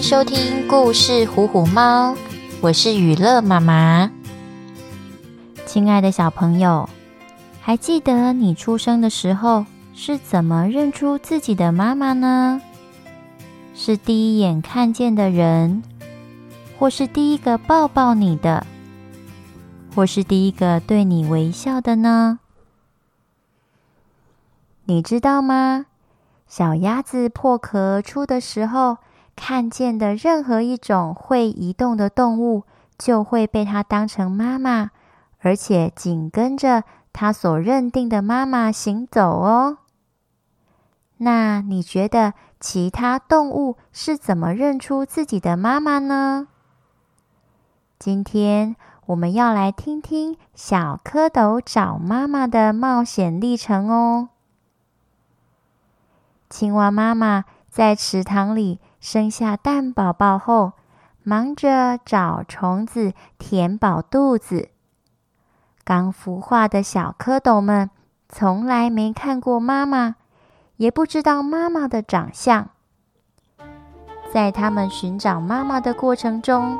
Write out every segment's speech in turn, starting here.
收听故事《虎虎猫》，我是雨乐妈妈。亲爱的小朋友，还记得你出生的时候是怎么认出自己的妈妈呢？是第一眼看见的人，或是第一个抱抱你的，或是第一个对你微笑的呢？你知道吗？小鸭子破壳出的时候，看见的任何一种会移动的动物，就会被它当成妈妈，而且紧跟着它所认定的妈妈行走哦。那你觉得其他动物是怎么认出自己的妈妈呢？今天我们要来听听小蝌蚪找妈妈的冒险历程哦。青蛙妈妈在池塘里生下蛋宝宝后，忙着找虫子填饱肚子。刚孵化的小蝌蚪们从来没看过妈妈，也不知道妈妈的长相。在他们寻找妈妈的过程中，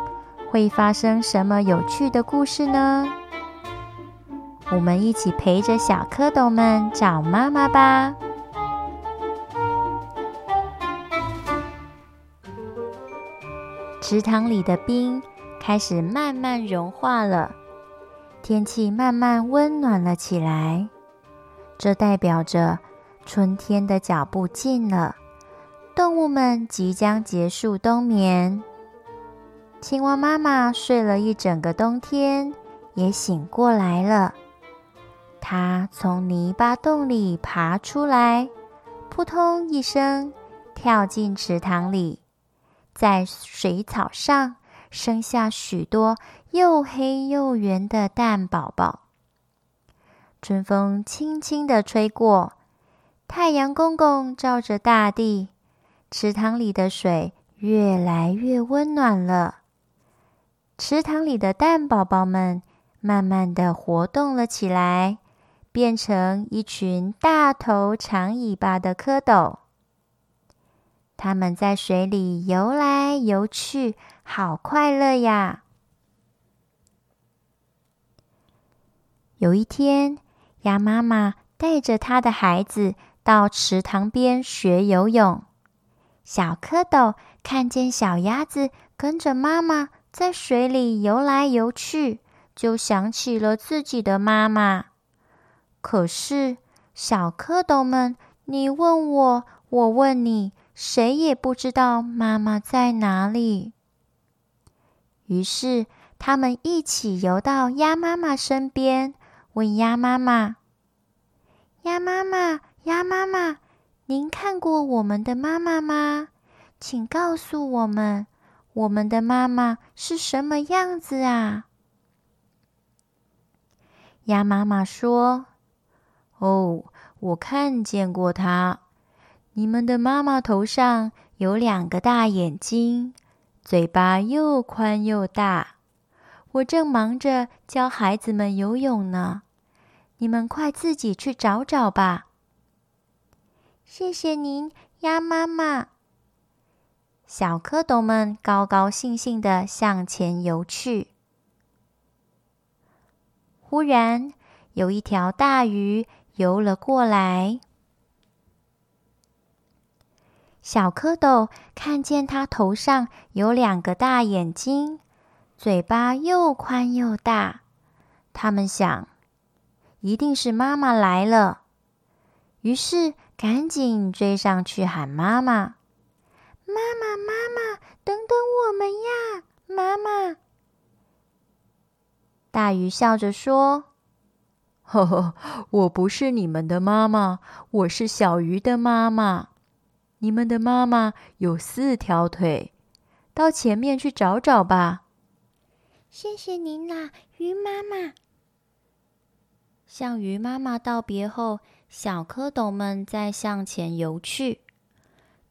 会发生什么有趣的故事呢？我们一起陪着小蝌蚪们找妈妈吧。池塘里的冰开始慢慢融化了，天气慢慢温暖了起来。这代表着春天的脚步近了，动物们即将结束冬眠。青蛙妈妈睡了一整个冬天，也醒过来了。它从泥巴洞里爬出来，扑通一声跳进池塘里。在水草上生下许多又黑又圆的蛋宝宝。春风轻轻地吹过，太阳公公照着大地，池塘里的水越来越温暖了。池塘里的蛋宝宝们慢慢地活动了起来，变成一群大头长尾巴的蝌蚪。他们在水里游来游去，好快乐呀！有一天，鸭妈妈带着她的孩子到池塘边学游泳。小蝌蚪看见小鸭子跟着妈妈在水里游来游去，就想起了自己的妈妈。可是，小蝌蚪们，你问我，我问你。谁也不知道妈妈在哪里。于是，他们一起游到鸭妈妈身边，问鸭妈妈：“鸭妈妈，鸭妈妈，您看过我们的妈妈吗？请告诉我们，我们的妈妈是什么样子啊？”鸭妈妈说：“哦，我看见过她。”你们的妈妈头上有两个大眼睛，嘴巴又宽又大。我正忙着教孩子们游泳呢，你们快自己去找找吧。谢谢您，鸭妈妈。小蝌蚪们高高兴兴地向前游去。忽然，有一条大鱼游了过来。小蝌蚪看见它头上有两个大眼睛，嘴巴又宽又大，他们想，一定是妈妈来了，于是赶紧追上去喊妈妈：“妈妈，妈妈，等等我们呀，妈妈！”大鱼笑着说：“ 呵呵，我不是你们的妈妈，我是小鱼的妈妈。”你们的妈妈有四条腿，到前面去找找吧。谢谢您啦，鱼妈妈。向鱼妈妈道别后，小蝌蚪们再向前游去。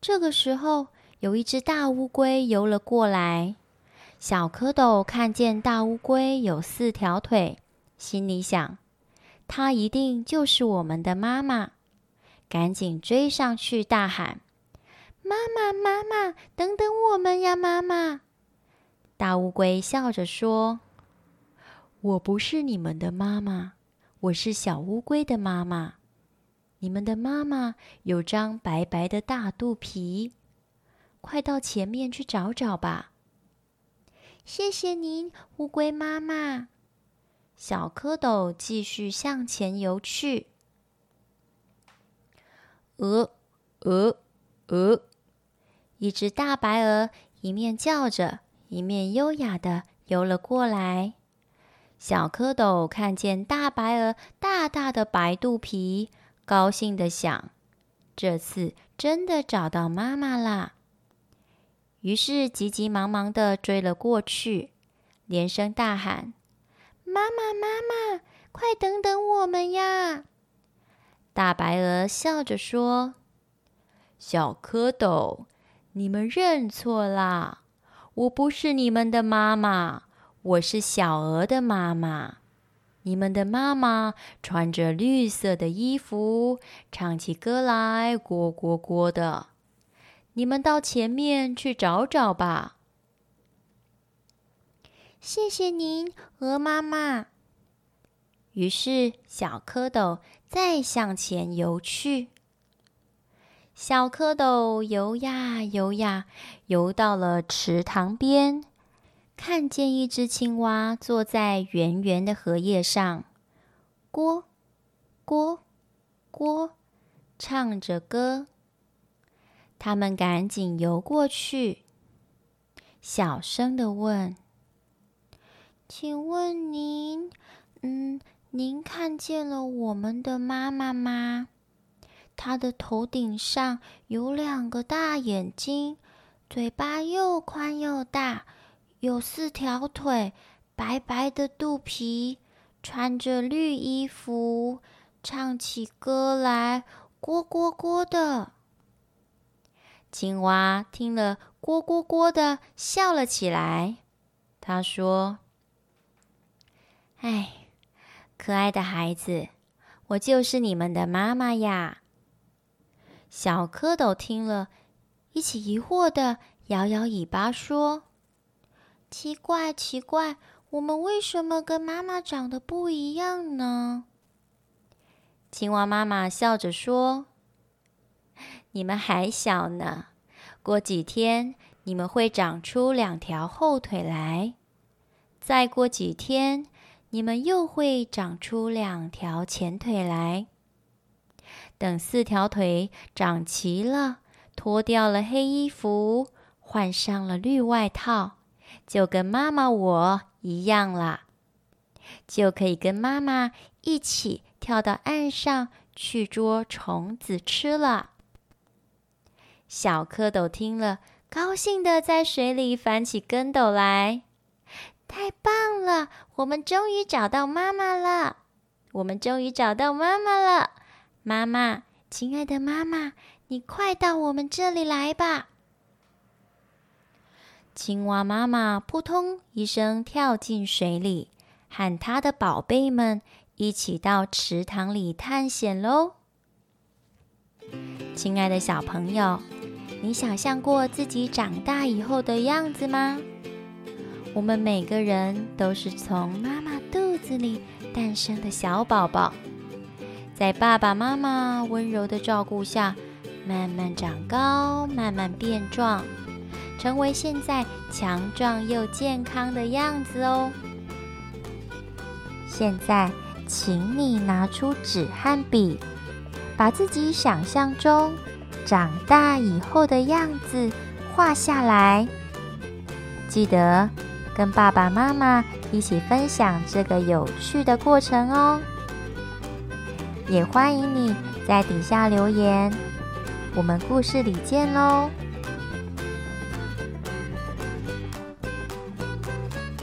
这个时候，有一只大乌龟游了过来。小蝌蚪看见大乌龟有四条腿，心里想：它一定就是我们的妈妈。赶紧追上去，大喊。妈妈，妈妈，等等我们呀，妈妈！大乌龟笑着说：“我不是你们的妈妈，我是小乌龟的妈妈。你们的妈妈有张白白的大肚皮，快到前面去找找吧。”谢谢您，乌龟妈妈。小蝌蚪继续向前游去。鹅，鹅，鹅！一只大白鹅一面叫着，一面优雅地游了过来。小蝌蚪看见大白鹅大大的白肚皮，高兴地想：这次真的找到妈妈啦！于是急急忙忙地追了过去，连声大喊：“妈妈，妈妈，快等等我们呀！”大白鹅笑着说：“小蝌蚪，你们认错啦，我不是你们的妈妈，我是小鹅的妈妈。你们的妈妈穿着绿色的衣服，唱起歌来咕咕咕的。”你们到前面去找找吧。谢谢您，鹅妈妈。于是小蝌蚪再向前游去。小蝌蚪游呀游呀，游到了池塘边，看见一只青蛙坐在圆圆的荷叶上，咕咕咕，唱着歌。他们赶紧游过去，小声的问：“请问您，嗯，您看见了我们的妈妈吗？她的头顶上有两个大眼睛，嘴巴又宽又大，有四条腿，白白的肚皮，穿着绿衣服，唱起歌来咕咕咕的。”青蛙听了，咕咕咕的笑了起来。他说：“哎，可爱的孩子，我就是你们的妈妈呀。”小蝌蚪听了，一起疑惑的摇摇尾巴说：“奇怪，奇怪，我们为什么跟妈妈长得不一样呢？”青蛙妈妈笑着说。你们还小呢，过几天你们会长出两条后腿来，再过几天你们又会长出两条前腿来。等四条腿长齐了，脱掉了黑衣服，换上了绿外套，就跟妈妈我一样了，就可以跟妈妈一起跳到岸上去捉虫子吃了。小蝌蚪听了，高兴的在水里翻起跟斗来。太棒了！我们终于找到妈妈了！我们终于找到妈妈了！妈妈，亲爱的妈妈，你快到我们这里来吧！青蛙妈妈扑通一声跳进水里，和她的宝贝们一起到池塘里探险喽！亲爱的小朋友。你想象过自己长大以后的样子吗？我们每个人都是从妈妈肚子里诞生的小宝宝，在爸爸妈妈温柔的照顾下，慢慢长高，慢慢变壮，成为现在强壮又健康的样子哦。现在，请你拿出纸和笔，把自己想象中。长大以后的样子画下来，记得跟爸爸妈妈一起分享这个有趣的过程哦。也欢迎你在底下留言，我们故事里见喽。